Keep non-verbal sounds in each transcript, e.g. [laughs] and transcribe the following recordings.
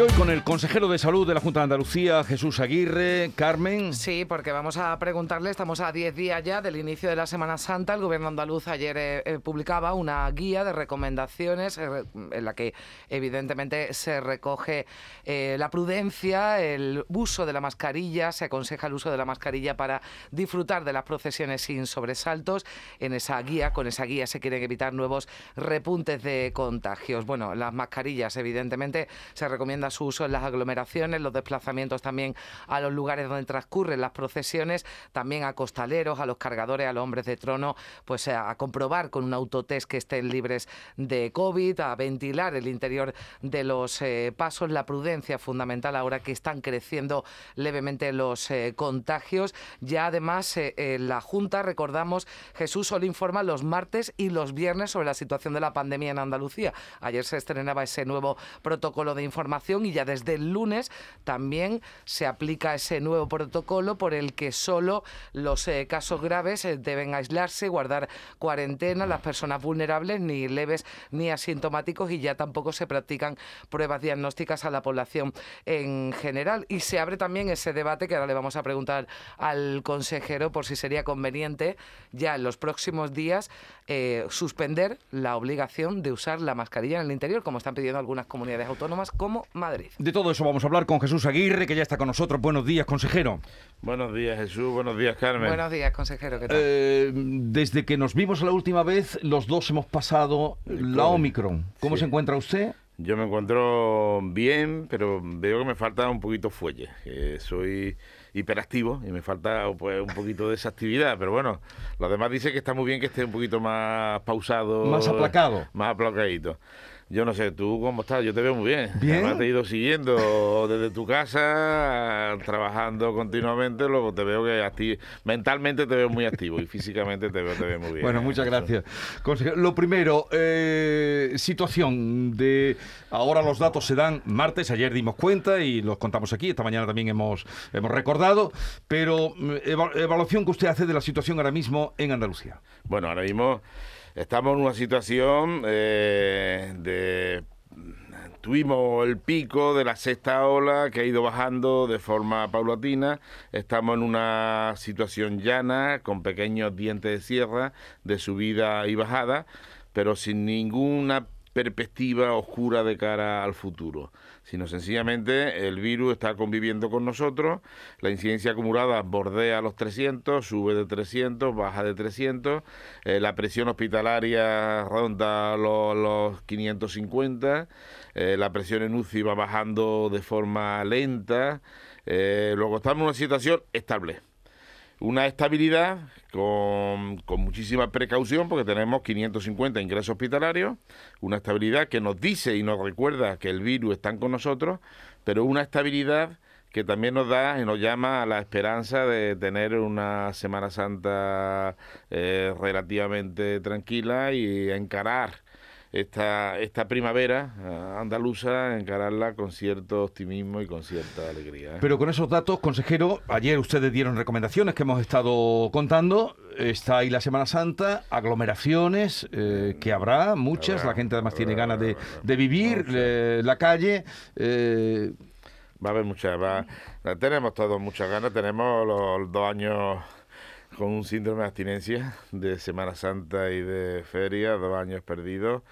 Hoy con el consejero de salud de la Junta de Andalucía, Jesús Aguirre, Carmen. Sí, porque vamos a preguntarle, estamos a 10 días ya del inicio de la Semana Santa. El gobierno andaluz ayer eh, eh, publicaba una guía de recomendaciones eh, en la que evidentemente se recoge la prudencia, el uso de la mascarilla, se aconseja el uso de la mascarilla para disfrutar de las procesiones sin sobresaltos. En esa guía, con esa guía se quieren evitar nuevos repuntes de contagios. Bueno, las mascarillas evidentemente se recomiendan su uso en las aglomeraciones, los desplazamientos también a los lugares donde transcurren las procesiones, también a costaleros, a los cargadores, a los hombres de trono, pues eh, a, comprobar con un autotest que estén libres de COVID, a ventilar el interior de los eh, pasos, la prudencia fundamental ahora que están creciendo levemente los eh, contagios. Ya además la Junta, recordamos, Jesús solo informa los martes y los viernes sobre la situación de la pandemia en Andalucía. Ayer se estrenaba ese nuevo protocolo de información y ya desde el lunes también se aplica ese nuevo protocolo por el que solo los eh, casos graves eh, deben aislarse, guardar cuarentena, las personas vulnerables, ni leves ni asintomáticos y ya tampoco se practican pruebas diagnósticas a la población en general. Y se abre también ese debate que ahora le vamos a preguntar al consejero por si sería conveniente ya en los próximos días eh, suspender la obligación de usar la mascarilla en el interior, como están pidiendo algunas comunidades autónomas como Madrid. De todo eso vamos a hablar con Jesús Aguirre, que ya está con nosotros. Buenos días, consejero. Buenos días, Jesús. Buenos días, Carmen. Buenos días, consejero. ¿Qué tal? Eh, desde que nos vimos la última vez, los dos hemos pasado la Omicron. ¿Cómo se encuentra usted? Yo me encuentro bien, pero veo que me falta un poquito fuelle. soy hiperactivo y me falta pues, un poquito de esa actividad. Pero bueno, los demás dicen que está muy bien que esté un poquito más pausado. Más aplacado. Más aplacadito. Yo no sé, tú cómo estás, yo te veo muy bien. Bien. te he ido siguiendo [laughs] desde tu casa, trabajando continuamente, luego te veo que mentalmente te veo muy activo y físicamente te veo, te veo muy bien. Bueno, muchas gracias. Lo primero, eh, situación de... Ahora los datos se dan martes, ayer dimos cuenta y los contamos aquí, esta mañana también hemos, hemos recordado, pero mm, evaluación que usted hace de la situación ahora mismo en Andalucía. Bueno, ahora mismo... Estamos en una situación eh, de Tuvimos el pico de la sexta ola que ha ido bajando de forma paulatina. Estamos en una situación llana, con pequeños dientes de sierra, de subida y bajada, pero sin ninguna perspectiva oscura de cara al futuro, sino sencillamente el virus está conviviendo con nosotros, la incidencia acumulada bordea los 300, sube de 300, baja de 300, eh, la presión hospitalaria ronda los, 550, eh, la presión en UCI va bajando de forma lenta, eh, luego estamos en una situación estable una estabilidad con, con, muchísima precaución porque tenemos 550 ingresos hospitalarios, una estabilidad que nos dice y nos recuerda que el virus está con nosotros, pero una estabilidad que también nos da y nos llama a la esperanza de tener una Semana Santa eh, relativamente tranquila y encarar esta, esta primavera eh, andaluza, encararla con cierto optimismo y con cierta alegría. ¿eh? Pero con esos datos, consejero, ayer ustedes dieron recomendaciones que hemos estado contando. Está ahí la Semana Santa, aglomeraciones, eh, que habrá muchas, la gente además tiene ganas de, de vivir, la calle. Va a haber muchas, tenemos todos muchas ganas, tenemos los dos años con un síndrome de abstinencia de Semana Santa y de feria, dos años perdidos.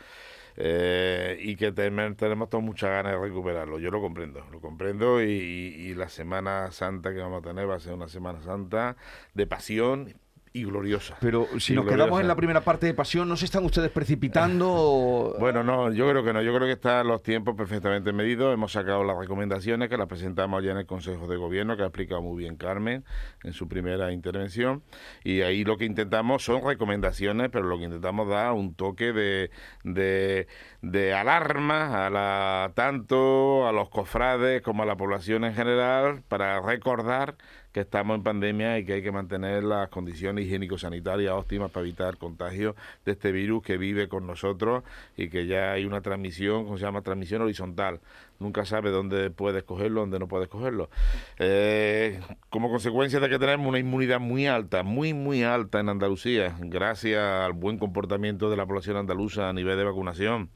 Eh, y que tenemos todas muchas ganas de recuperarlo. Yo lo comprendo, lo comprendo y, y, la Semana Santa que vamos a tener va a ser una Semana Santa de pasión y gloriosa. Pero si nos quedamos en la primera parte de pasión, ¿no se están ustedes precipitando? [laughs] bueno, no, yo creo que no. Yo creo que están los tiempos perfectamente medidos. Hemos sacado las recomendaciones que las presentamos ya en el Consejo de Gobierno, que ha explicado muy bien Carmen en su primera intervención. Y ahí lo que intentamos son recomendaciones, pero lo que intentamos dar un toque de, de, de alarma a la, tanto a los cofrades como a la población en general para recordar que estamos en pandemia y que hay que mantener las condiciones higiénico-sanitarias óptimas para evitar contagio de este virus que vive con nosotros y que ya hay una transmisión, como se llama? Transmisión horizontal. Nunca sabe dónde puedes cogerlo, dónde no puedes cogerlo. Eh, como consecuencia de que tenemos una inmunidad muy alta, muy, muy alta en Andalucía, gracias al buen comportamiento de la población andaluza a nivel de vacunación.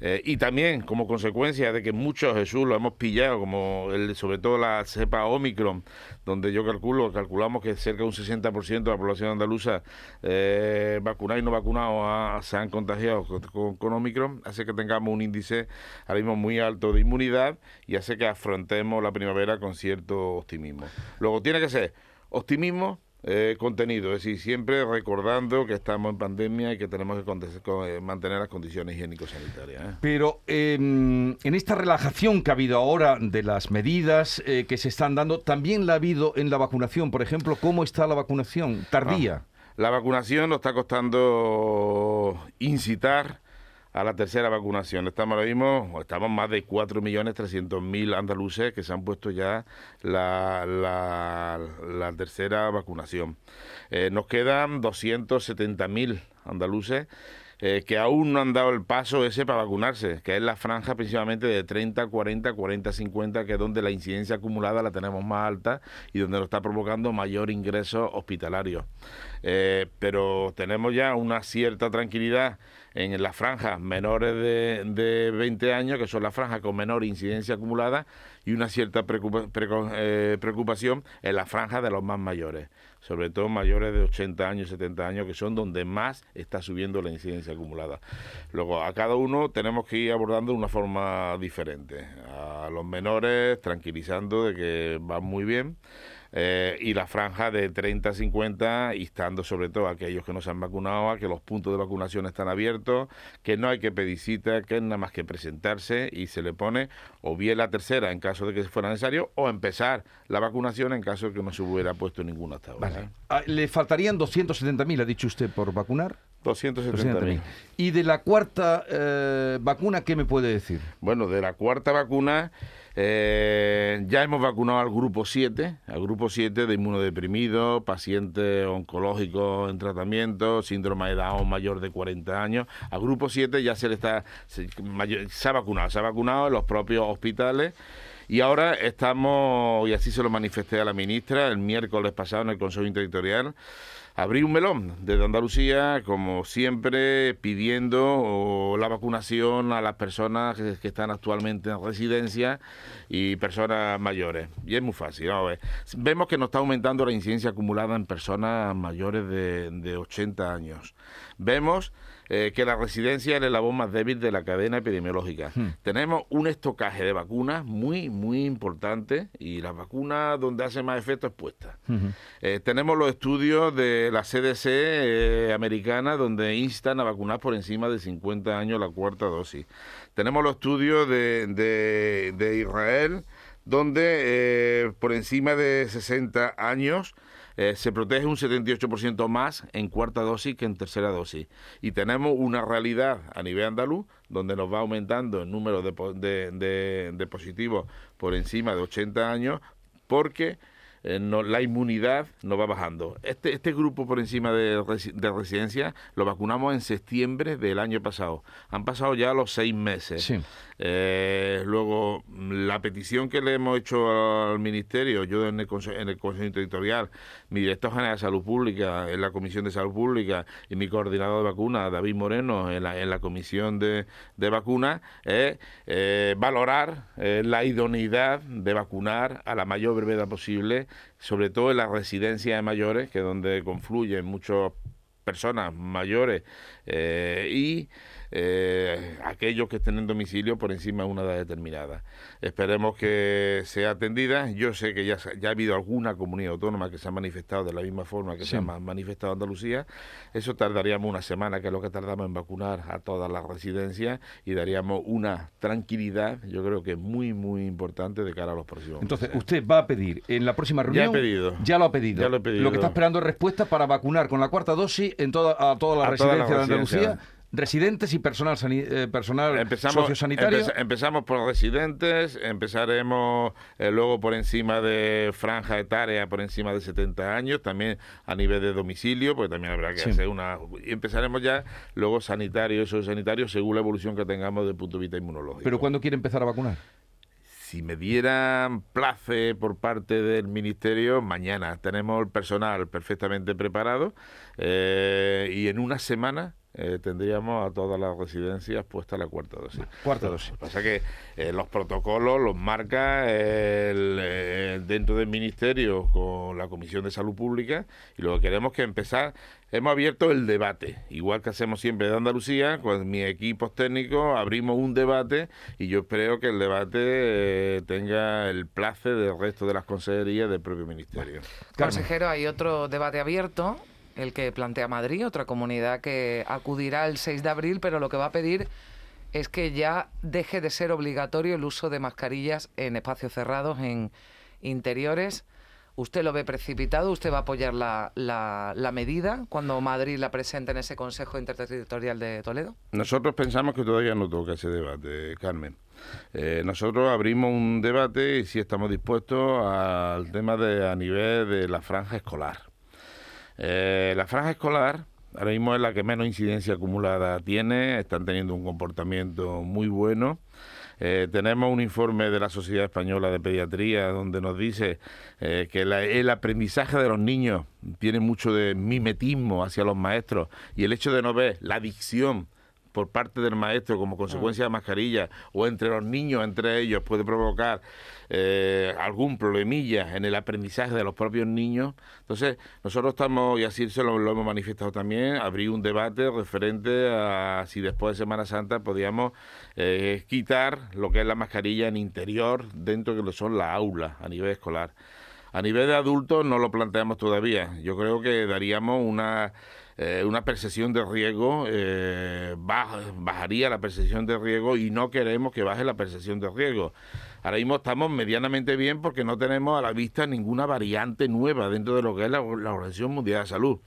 Eh, y también como consecuencia de que muchos, Jesús, lo hemos pillado, como el, sobre todo la cepa Omicron, donde yo calculo, calculamos que cerca de un 60% de la población andaluza eh, vacunada y no vacunada se han contagiado con, con, Omicron, hace que tengamos un índice ahora mismo muy alto de inmunidad y hace que afrontemos la primavera con cierto optimismo. Luego tiene que ser optimismo eh, contenido, es decir, siempre recordando que estamos en pandemia y que tenemos que eh, mantener las condiciones higiénico-sanitarias. ¿eh? Pero em, en esta relajación que ha habido ahora de las medidas que se están dando, también la ha habido en la vacunación. Por ejemplo, ¿cómo está la vacunación tardía? Ah, la vacunación nos está costando incitar a la tercera vacunación. Estamos ahora mismo, estamos más de 4.300.000 andaluces que se han puesto ya la, la, tercera vacunación. Eh, nos quedan 270.000 andaluces eh, que aún no han dado el paso ese para vacunarse, que es la franja principalmente de 30, 40, 40, 50, que es donde la incidencia acumulada la tenemos más alta y donde nos está provocando mayor ingreso hospitalario. Eh, pero tenemos ya una cierta tranquilidad en las franjas menores de, de 20 años, que son las franjas con menor incidencia acumulada, y una cierta eh, preocupación en las franjas de los más mayores, sobre todo mayores de 80 años, 70 años, que son donde más está subiendo la incidencia acumulada. Luego, a cada uno tenemos que ir abordando de una forma diferente. A los menores, tranquilizando de que van muy bien. Eh, y la franja de 30 a 50, instando sobre todo a aquellos que no se han vacunado a que los puntos de vacunación están abiertos, que no hay que pedir cita, que es nada más que presentarse y se le pone o bien la tercera en caso de que fuera necesario o empezar la vacunación en caso de que no se hubiera puesto ninguna hasta ahora. Ah, ¿Le faltarían 270.000, ha dicho usted, por vacunar? 270.000. ¿Y de la cuarta eh, vacuna qué me puede decir? Bueno, de la cuarta vacuna eh, ya hemos vacunado al grupo 7, al grupo 7 de inmunodeprimidos, pacientes oncológicos en tratamiento, síndrome de Down mayor de 40 años. Al grupo 7 ya se le está se, ha vacunado, se ha vacunado en los propios hospitales. Y ahora estamos, y así se lo manifesté a la ministra el miércoles pasado en el Consejo Interterritorial, abrí un melón desde Andalucía, como siempre, pidiendo la vacunación a las personas que, están actualmente en residencia y personas mayores. Y es muy fácil. Vemos que nos está aumentando la incidencia acumulada en personas mayores de, de 80 años. Vemos eh, que la residencia es el eslabón más débil de la cadena epidemiológica. Hmm. Tenemos un estocaje de vacunas muy, muy importante y las vacunas donde hace más efecto es puesta. Eh, tenemos los estudios de la CDC eh, americana donde instan a vacunar por encima de 50 años la cuarta dosis. Tenemos los estudios de, de, de Israel donde por encima de 60 años eh, se protege un 78% más en cuarta dosis que en tercera dosis. Y tenemos una realidad a nivel andaluz donde nos va aumentando el número de, de positivos por encima de 80 años porque eh, no, la inmunidad no va bajando. Este, este grupo por encima de, de, residencia lo vacunamos en septiembre del año pasado. Han pasado ya los seis meses. Eh, luego, la petición que le hemos hecho al Ministerio, yo en el, Consejo, en el Consejo Territorial, mi director general de Salud Pública, en la Comisión de Salud Pública y mi coordinador de vacunas, David Moreno, en la, en la Comisión de, de Vacunas, es eh, valorar la idoneidad de vacunar a la mayor brevedad posible sobre todo en las residencias de mayores, que es donde confluyen muchas personas mayores eh, y eh, aquellos que estén en domicilio por encima de una edad determinada. Esperemos que sea atendida. Yo sé que ya, ya ha habido alguna comunidad autónoma que se ha manifestado de la misma forma que se ha manifestado Andalucía. Eso tardaríamos una semana, que es lo que tardamos en vacunar a todas las residencias y daríamos una tranquilidad, yo creo que muy, muy importante de cara a los próximos Entonces, usted va a pedir en la próxima reunión... Ya he pedido. Ya lo ha pedido. Lo, que está esperando es respuesta para vacunar con la cuarta dosis en toda, a todas las residencias de Andalucía residentes y personal, sani- eh, personal Empezamos, sociosanitario. empeza- empezamos por residentes, empezaremos eh, luego por encima de franja etaria, por encima de 70 años, también a nivel de domicilio, pues también habrá que Sí. hacer una... Y empezaremos ya luego sanitario, sociosanitario, según la evolución que tengamos desde el punto de vista inmunológico. Pero ¿cuándo quiere empezar a vacunar? Si me dieran place por parte del Ministerio, mañana tenemos el personal perfectamente preparado eh, y en una semana eh, tendríamos a todas las residencias puesta la cuarta dosis. Cuarta dosis. Lo que pasa es que eh, los protocolos los marca el, eh, dentro del Ministerio con la Comisión de Salud Pública y lo que queremos es que empezar, hemos abierto el debate, igual que hacemos siempre de Andalucía, con mis equipos técnicos abrimos un debate y yo espero que el debate eh, tenga el place del resto de las consejerías del propio Ministerio. Consejero, hay otro debate abierto, el que plantea Madrid, otra comunidad que acudirá el 6 de abril, pero lo que va a pedir es que ya deje de ser obligatorio el uso de mascarillas en espacios cerrados, en interiores. ¿Usted lo ve precipitado? ¿Usted va a apoyar la, la- medida cuando Madrid la presente en ese Consejo Interterritorial de Toledo? Nosotros pensamos que todavía no toca ese debate, Carmen. Eh, nosotros abrimos un debate y sí estamos dispuestos al tema de a nivel de la franja escolar. Eh, la franja escolar ahora mismo es la que menos incidencia acumulada tiene, están teniendo un comportamiento muy bueno. Eh, tenemos un informe de la Sociedad Española de Pediatría donde nos dice eh, que el aprendizaje de los niños tiene mucho de mimetismo hacia los maestros y el hecho de no ver la adicción por parte del maestro como consecuencia de mascarilla o entre los niños, entre ellos, puede provocar eh, algún problemilla en el aprendizaje de los propios niños. Entonces, nosotros estamos, y así se lo, lo hemos manifestado también, abrir un debate referente a si después de Semana Santa podíamos eh, quitar lo que es la mascarilla en interior dentro de lo que son las aulas a nivel escolar. A nivel de adultos no lo planteamos todavía. Yo creo que daríamos una, eh, una percepción de riesgo, eh, baj- bajaría la percepción de riesgo y no queremos que baje la percepción de riesgo. Ahora mismo estamos medianamente bien porque no tenemos a la vista ninguna variante nueva dentro de lo que es la, la Organización Mundial de Salud.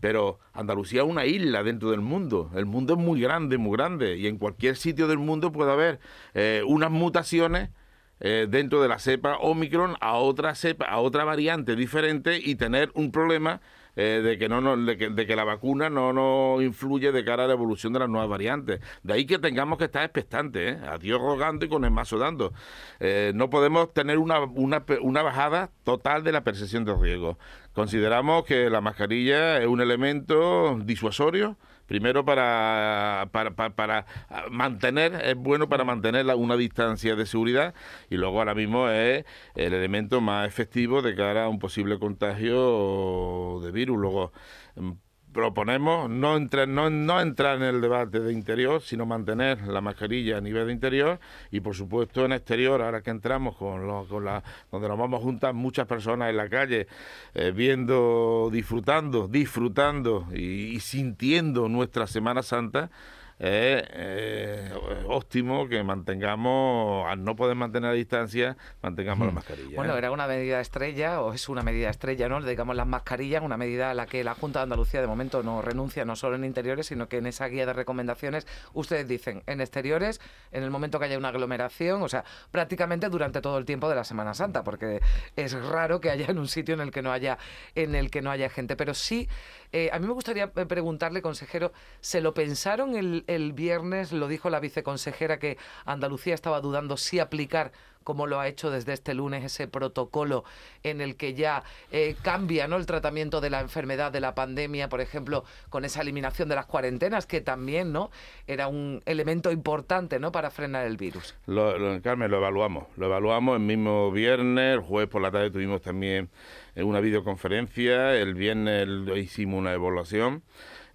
Pero Andalucía es una isla dentro del mundo. El mundo es muy grande, muy grande. Y en cualquier sitio del mundo puede haber eh, unas mutaciones dentro de la cepa Omicron a otra cepa, a otra variante diferente y tener un problema eh, de que no nos- de, que, de que la vacuna no nos influye de cara a la evolución de las nuevas variantes. De ahí que tengamos que estar expectantes, ¿eh? a Dios rogando y con el mazo dando. Eh, no podemos tener una, una, una bajada total de la percepción de riesgo. Consideramos que la mascarilla es un elemento disuasorio, primero para, para, para, para mantener, es bueno para mantener la- una distancia de seguridad y luego ahora mismo es el elemento más efectivo de cara a un posible contagio de virus. Luego mm, proponemos no entrar, no, no entrar en el debate de interior, sino mantener la mascarilla a nivel de interior. Y por supuesto en exterior, ahora que entramos con, los- con la, donde nos vamos a juntar muchas personas en la calle, eh, viendo, disfrutando, disfrutando y sintiendo nuestra Semana Santa, es eh, óptimo que mantengamos, al no poder mantener la distancia, mantengamos la mascarilla. Bueno, ¿eh? era una medida estrella, o es una medida estrella, ¿no? Digamos las mascarillas, una medida a la que la Junta de Andalucía de momento no renuncia, no solo en interiores, sino que en esa guía de recomendaciones ustedes dicen en exteriores, en el momento que haya una aglomeración, o sea, prácticamente durante todo el tiempo de la Semana Santa, porque es raro que haya en un sitio en el que no haya, en el que no haya gente. Pero sí, eh, a mí me gustaría preguntarle, consejero, ¿se lo pensaron el, el viernes? Lo dijo la viceconsejera que Andalucía estaba dudando si aplicar como lo ha hecho desde este lunes ese protocolo en el que ya eh, cambia ¿no? el tratamiento de la enfermedad, de la pandemia, por ejemplo, con esa eliminación de las cuarentenas, que también no era un elemento importante ¿no? para frenar el virus. Lo, Carmen, lo evaluamos. Lo evaluamos el mismo viernes, jueves por la tarde tuvimos también eh, una videoconferencia, el viernes hicimos una evaluación.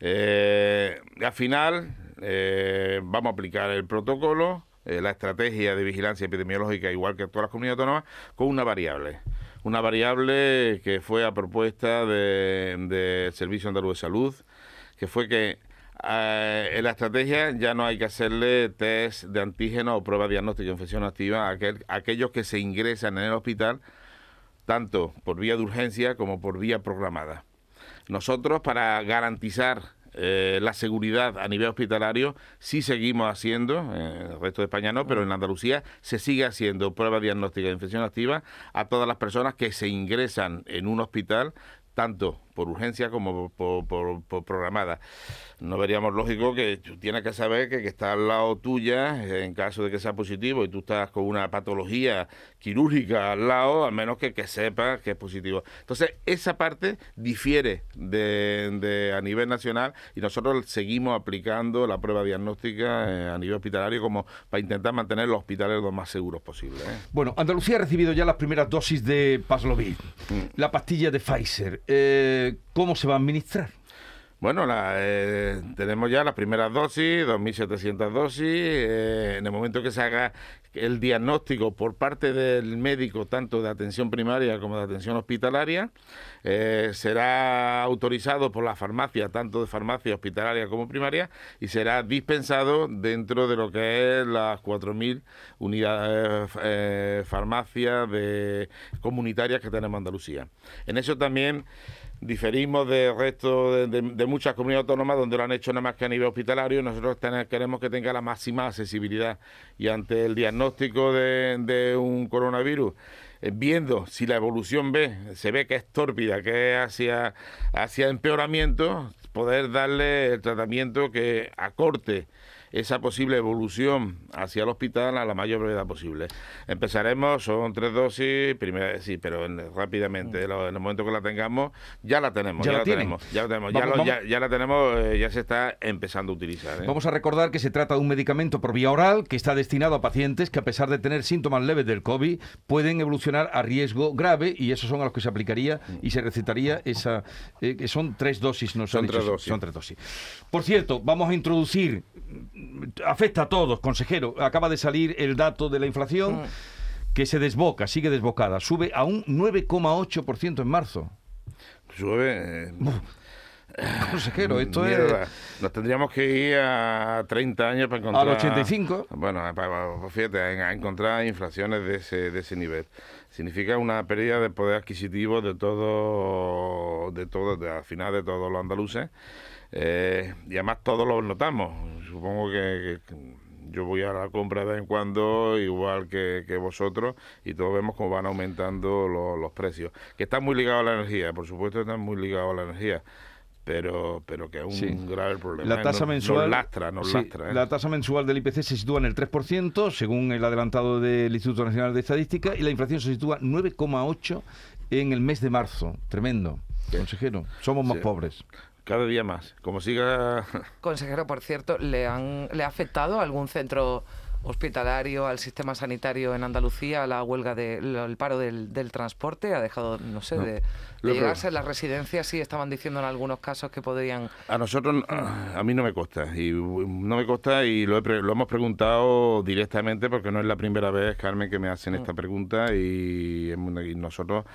Eh, al final eh, vamos a aplicar el protocolo, eh, la estrategia de vigilancia epidemiológica, igual que todas las comunidades autónomas, con una variable. Una variable que fue a propuesta del de, Servicio Andaluz de Salud, que fue que en la estrategia ya no hay que hacerle test de antígeno o prueba diagnóstica de infección activa a aquellos que se ingresan en el hospital, tanto por vía de urgencia como por vía programada. Nosotros, para garantizar eh, la seguridad a nivel hospitalario sí seguimos haciendo, en el resto de España no, pero en Andalucía se sigue haciendo prueba diagnóstica de infección activa a todas las personas que se ingresan en un hospital tanto por urgencia como por, programada. No veríamos lógico que tú tienes que saber que está al lado tuya, en caso de que sea positivo, y tú estás con una patología quirúrgica al lado, al menos que, que sepas que es positivo. Entonces, esa parte difiere de, a nivel nacional y nosotros seguimos aplicando la prueba diagnóstica eh, a nivel hospitalario como para intentar mantener los hospitales lo más seguros posible. ¿eh? Bueno, Andalucía ha recibido ya las primeras dosis de Paslovid, mm. la pastilla de Pfizer. Eh, ¿cómo se va a administrar? Bueno, eh, tenemos ya las primeras dosis, 2.700 dosis. Eh, en el momento que se haga el diagnóstico por parte del médico, tanto de atención primaria como de atención hospitalaria, eh, será autorizado por la farmacia, tanto de farmacia hospitalaria como primaria, y será dispensado dentro de lo que es las 4.000 unidades farmacias comunitarias que tenemos en Andalucía. En eso también diferimos del resto de, muchas comunidades autónomas donde lo han hecho nada más que a nivel hospitalario. Nosotros queremos que tenga la máxima accesibilidad y ante el diagnóstico de, un coronavirus eh, viendo si la evolución ve, se ve que es tórpida, que es hacia, hacia empeoramiento, poder darle el tratamiento que acorte esa posible evolución hacia el hospital a la mayor brevedad posible. Empezaremos, son tres dosis, primera, sí, pero rápidamente, mm. en el momento que la tengamos, ya la tenemos, ya, la, tenemos, ya la tenemos, ya, la tenemos, eh, ya se está empezando a utilizar. ¿eh? Vamos a recordar que se trata de un medicamento por vía oral que está destinado a pacientes que a pesar de tener síntomas leves del COVID pueden evolucionar a riesgo grave y esos son a los que se aplicaría y se recetaría esa, eh, que son tres dosis, no son tres dosis. Son tres dosis. Por cierto, vamos a introducir afecta a todos, consejero. Acaba de salir el dato de la inflación mm. que se desboca, sigue desbocada. Sube a un 9,8% en marzo. Sube. Eh, consejero, esto es. Nos tendríamos que ir a 30 años para encontrar. Al 85. Bueno, fíjate, a encontrar inflaciones de ese, de ese nivel. Significa una pérdida de poder adquisitivo de todo, de todo, de, al final de todos los andaluces. Eh, y además todos lo notamos. Supongo que, yo voy a la compra de vez en cuando, igual que, vosotros, y todos vemos cómo van aumentando los precios. Que están muy ligados a la energía, por supuesto están muy ligados a la energía pero pero que es un grave problema. La tasa mensual, lastra, lastra. ¿eh? La tasa mensual del IPC se sitúa en el 3%, según el adelantado del Instituto Nacional de Estadística, y la inflación se sitúa 9,8 en el mes de marzo. Tremendo, consejero. Somos más pobres. Cada día más. Como siga. Consejero, por cierto, ¿le, han, ¿le ha afectado algún centro hospitalario, al sistema sanitario en Andalucía, la huelga del paro del, transporte? ¿Ha dejado, no sé, de, llegarse a las residencias? Sí, estaban diciendo en algunos casos que podrían. A nosotros, a mí no me consta. Y no me consta y lo, lo hemos preguntado directamente porque no es la primera vez, Carmen, que me hacen esta mm. pregunta y, nosotros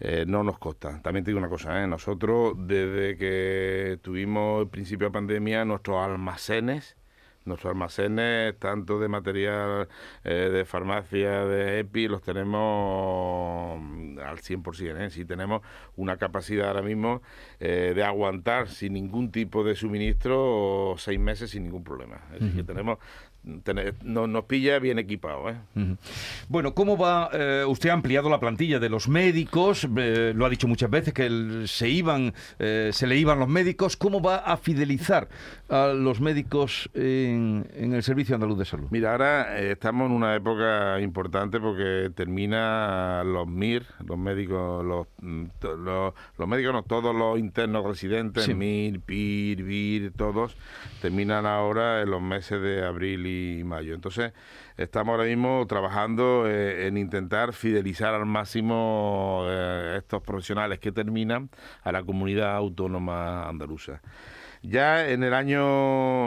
eh, no nos consta. También te digo una cosa, ¿eh? nosotros desde que tuvimos el principio de pandemia, nuestros almacenes Nuestros almacenes, tanto de material eh, de farmacia, de EPI, los tenemos mm, al 100%. ¿eh? Si tenemos una capacidad ahora mismo eh, de aguantar sin ningún tipo de suministro seis meses sin ningún problema. Es que tenemos nos pilla bien equipado. ¿eh? Bueno, ¿cómo va? Eh, usted ha ampliado la plantilla de los médicos, eh, lo ha dicho muchas veces que se iban, se le iban los médicos. ¿Cómo va a fidelizar a los médicos en, el Servicio Andaluz de Salud? Mira, ahora estamos en una época importante porque termina los MIR, los médicos, los, mm, los, médicos, no todos los internos residentes, MIR, PIR, VIR, todos, terminan ahora en los meses de abril y mayo. Entonces, estamos ahora mismo trabajando eh, en intentar fidelizar al máximo eh, estos profesionales que terminan a la comunidad autónoma andaluza. Ya en el año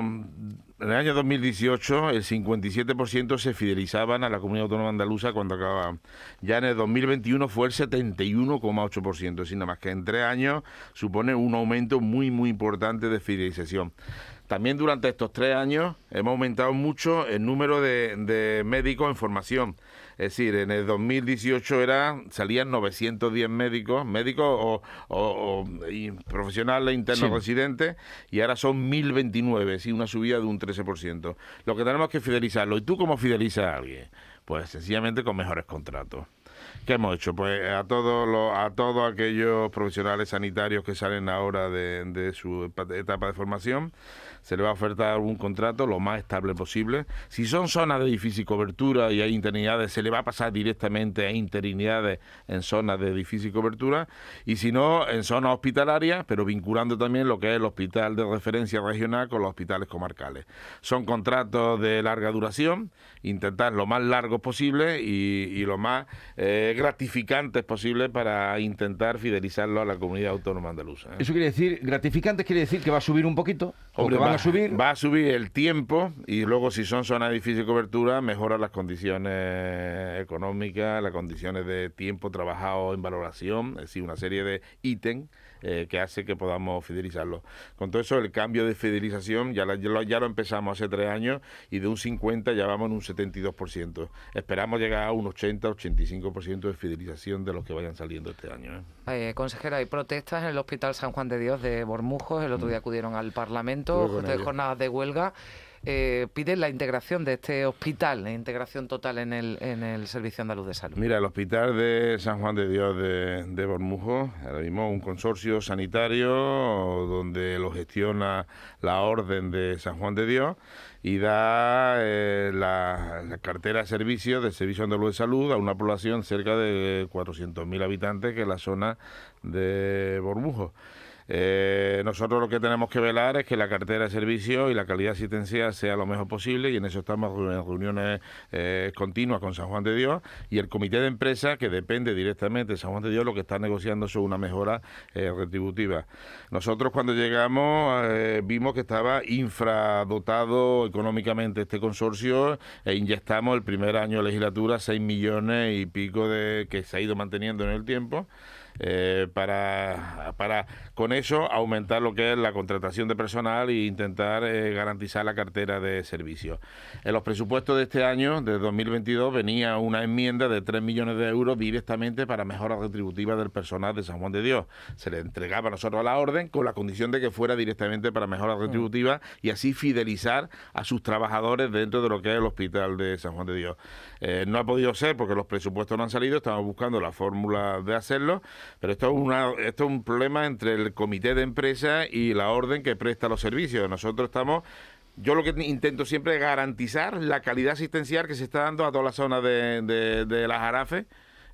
en el año 2018 el 57% se fidelizaban a la comunidad autónoma andaluza cuando acababan. Ya en el 2021 fue el 71,8%, es decir, nada más que en tres años supone un aumento muy, muy importante de fidelización. También durante estos tres años hemos aumentado mucho el número de, de médicos en formación. Es decir, en el 2018 era, salían 910 médicos, médicos o, o, profesionales internos residentes, y ahora son 1029, sí, una subida de un 13%. Lo que tenemos que fidelizarlo. ¿Y tú cómo fidelizas a alguien? Pues sencillamente con mejores contratos. ¿Qué hemos hecho? Pues a todos los, a todos aquellos profesionales sanitarios que salen ahora de, de su etapa de formación, se le va a ofertar un contrato lo más estable posible. Si son zonas de difícil cobertura y hay interinidades, se le va a pasar directamente a interinidades en zonas de difícil cobertura. Y si no, en zonas hospitalarias, pero vinculando también lo que es el hospital de referencia regional con los hospitales comarcales. Son contratos de larga duración, intentar lo más largo posible y, lo más eh, gratificantes posible para intentar fidelizarlo a la comunidad autónoma andaluza. ¿eh? Eso quiere decir, gratificante quiere decir que va a subir un poquito. ¿O que va, a subir? Va a subir el tiempo y luego si son zonas de difícil cobertura, mejora las condiciones económicas, las condiciones de tiempo trabajado en valoración, es decir, una serie de ítems eh, que hace que podamos fidelizarlo. Con todo eso, el cambio de fidelización ya, ya, lo, empezamos hace tres años y de un 50 ya vamos en un 72%. Esperamos llegar a un 80-85% de fidelización de los que vayan saliendo este año. ¿eh? Eh, consejera, hay protestas en el Hospital San Juan de Dios de Bormujos. El otro día acudieron al Parlamento, de jornadas de huelga eh, piden la integración de este hospital, la integración total en el, en el Servicio Andaluz de Salud. Mira, el Hospital de San Juan de Dios de, de Bormujo, ahora mismo un consorcio sanitario donde lo gestiona la Orden de San Juan de Dios y da eh, la, la, cartera de servicios del Servicio Andaluz de Salud a una población cerca de 400.000 habitantes que es la zona de Bormujo. Eh, nosotros lo que tenemos que velar es que la cartera de servicio y la calidad asistencial sea lo mejor posible y en eso estamos en reuniones eh, continuas con San Juan de Dios y el comité de empresa que depende directamente de San Juan de Dios lo que está negociando es una mejora eh, retributiva. Nosotros cuando llegamos vimos que estaba infradotado económicamente este consorcio e inyectamos el primer año de legislatura 6 millones y pico de que se ha ido manteniendo en el tiempo. Eh, para, para con eso aumentar lo que es la contratación de personal e intentar eh, garantizar la cartera de servicios. En los presupuestos de este año, de 2022, venía una enmienda de 3 millones de euros directamente para mejoras retributivas del personal de San Juan de Dios. Se le entregaba a nosotros a la orden con la condición de que fuera directamente para mejoras mm. retributivas y así fidelizar a sus trabajadores dentro de lo que es el hospital de San Juan de Dios. Eh, no ha podido ser porque los presupuestos no han salido, estamos buscando la fórmula de hacerlo pero esto es, una, esto es un problema entre el comité de empresa y la orden que presta los servicios. Nosotros estamos yo lo que intento siempre es garantizar la calidad asistencial que se está dando a toda la zona de, de, las Jarafes.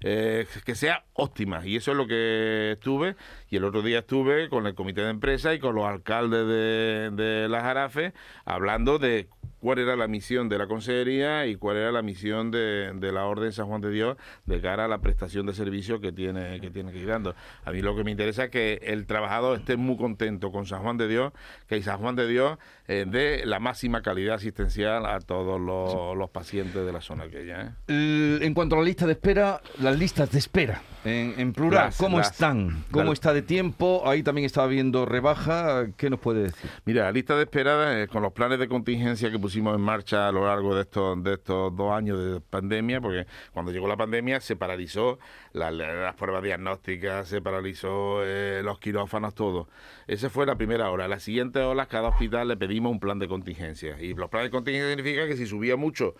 Eh, que sea óptima y eso es lo que estuve y el otro día estuve con el comité de empresa y con los alcaldes de, de las Jarafes hablando de cuál era la misión de la consejería y cuál era la misión de, la Orden San Juan de Dios de cara a la prestación de servicios que tiene que tiene que ir dando. A mí lo que me interesa es que el trabajador esté muy contento con San Juan de Dios, que San Juan de Dios eh, dé la máxima calidad asistencial a todos los, pacientes de la zona aquella. ¿eh? En cuanto a la lista de espera, las listas de espera en, plural, ¿cómo están? ¿Cómo está de tiempo? Ahí también estaba viendo rebaja. ¿Qué nos puede decir? Mira, la lista de espera, eh, con los planes de contingencia que pusimos en marcha a lo largo de estos, de estos dos años de pandemia, porque cuando llegó la pandemia se paralizó las pruebas diagnósticas, se paralizó eh, los quirófanos, todo. Esa fue la primera hora. La siguiente hora, cada hospital le pedimos un plan de contingencia. Y los planes de contingencia significa que si subía mucho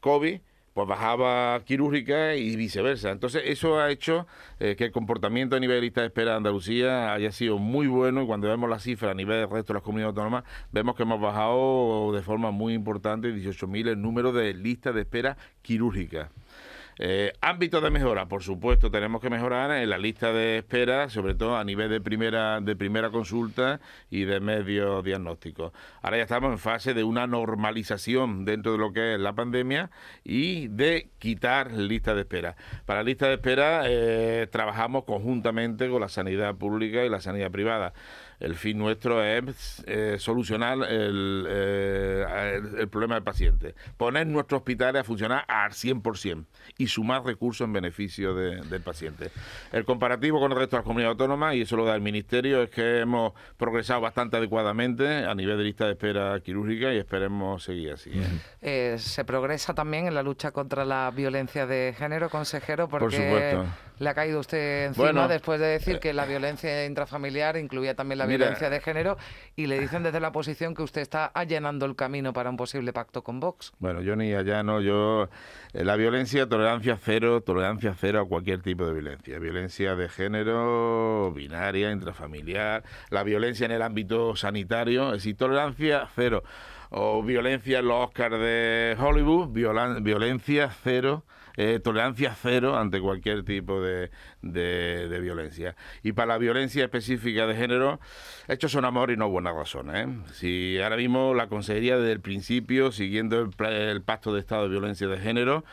COVID, pues bajaba quirúrgica y viceversa. Entonces, eso ha hecho eh, que el comportamiento a nivel de lista de espera de Andalucía haya sido muy bueno y cuando vemos las cifras a nivel del resto de las comunidades autónomas, vemos que hemos bajado de forma muy importante, 18.000, el número de listas de espera quirúrgica. Eh, ámbito de mejora, por supuesto, tenemos que mejorar en la lista de espera, sobre todo a nivel de primera, de primera consulta y de medio diagnóstico. Ahora ya estamos en fase de una normalización dentro de lo que es la pandemia y de quitar lista de espera. Para la lista de espera eh, trabajamos conjuntamente con la sanidad pública y la sanidad privada. El fin nuestro es eh, solucionar eh, el, el, problema del paciente, poner nuestros hospitales a funcionar al 100% y sumar recursos en beneficio del paciente. El comparativo con el resto de las comunidades autónomas, y eso lo da el Ministerio, es que hemos progresado bastante adecuadamente a nivel de lista de espera quirúrgica y esperemos seguir así. ¿eh? Eh, se progresa también en la lucha contra la violencia de género, consejero, porque Por supuesto. le ha caído usted encima Bueno, después de decir que la violencia intrafamiliar incluía también la mira, violencia de género y le dicen desde la oposición que usted está allanando el camino para un posible pacto con Vox. Bueno, yo ni allá no, yo eh, la violencia, tolerancia cero, tolerancia cero a cualquier tipo de violencia. Violencia de género, binaria, intrafamiliar, la violencia en el ámbito sanitario, es decir, tolerancia cero. O violencia en los Oscars de Hollywood, violencia cero. eh, tolerancia cero ante cualquier tipo de, de- violencia. Y para la violencia específica de género, hechos son amor y no buenas razones. ¿eh? Si ahora mismo la Consejería desde el principio, siguiendo el, el pacto de Estado de violencia de género,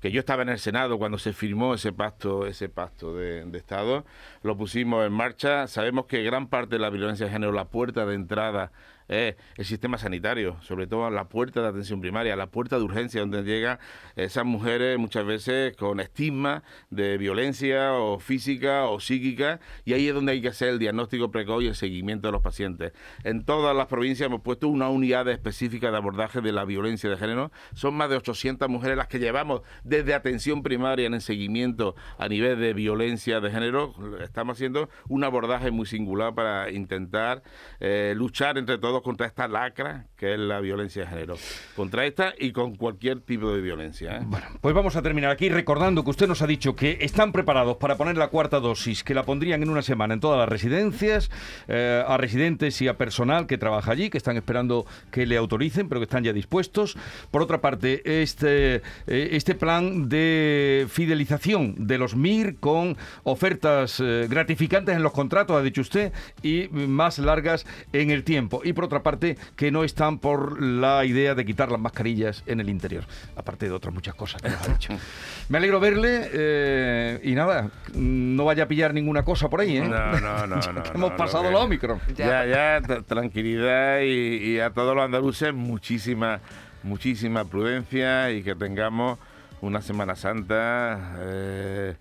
que yo estaba en el Senado cuando se firmó ese pacto, ese de, de Estado, lo pusimos en marcha. Sabemos que gran parte de la violencia de género, la puerta de entrada es el sistema sanitario, sobre todo la puerta de atención primaria, la puerta de urgencia donde llegan esas mujeres muchas veces con estigma de violencia o física o psíquica y ahí es donde hay que hacer el diagnóstico precoz y el seguimiento de los pacientes. En todas las provincias hemos puesto una unidad específica de abordaje de la violencia de género. Son más de 800 mujeres las que llevamos desde atención primaria en el seguimiento a nivel de violencia de género. Estamos haciendo un abordaje muy singular para intentar eh, luchar entre todos contra esta lacra que es la violencia de género. Contra esta y con cualquier tipo de violencia. ¿eh? Bueno, pues vamos a terminar aquí recordando que usted nos ha dicho que están preparados para poner la cuarta dosis, que la pondrían en una semana en todas las residencias, eh, a residentes y a personal que trabaja allí, que están esperando que le autoricen, pero que están ya dispuestos. Por otra parte, este, eh, este plan de fidelización de los MIR con ofertas gratificantes en los contratos, ha dicho usted, y más largas en el tiempo. Y por otra parte, que no están por la idea de quitar las mascarillas en el interior, aparte de otras muchas cosas que nos ha dicho. [laughs] Me alegro verle eh, y nada, no vaya a pillar ninguna cosa por ahí, ¿eh? No, no, no, [laughs] no, Que no, Hemos pasado la Omicron. Ya, ya, tra- tranquilidad y, y a todos los andaluces muchísima, muchísima prudencia y que tengamos una Semana Santa eh,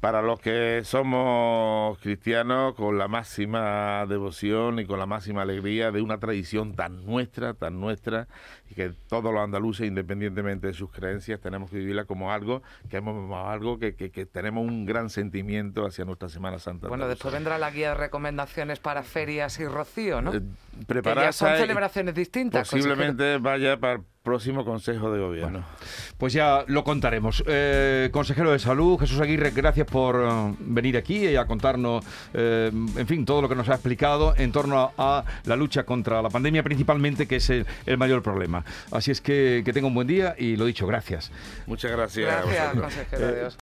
para los que somos cristianos con la máxima devoción y con la máxima alegría de una tradición tan nuestra, tan nuestra y que todos los andaluces, independientemente de sus creencias, tenemos que vivirla como algo que hemos algo que, que- que tenemos un gran sentimiento hacia nuestra Semana Santa. Bueno, andaluza. después vendrá la guía de recomendaciones para ferias y rocío, ¿no? Eh, que ya prepararse son celebraciones distintas. consejero. Posiblemente vaya para próximo Consejo de Gobierno. Pues ya lo contaremos. Eh, consejero de Salud, Jesús Aguirre, gracias por eh, venir aquí y a contarnos, eh, en fin, todo lo que nos ha explicado en torno a, a la lucha contra la pandemia, principalmente, que es el, el mayor problema. Así es que que tenga un buen día y lo dicho, gracias. Muchas gracias. Gracias, consejero. Adiós.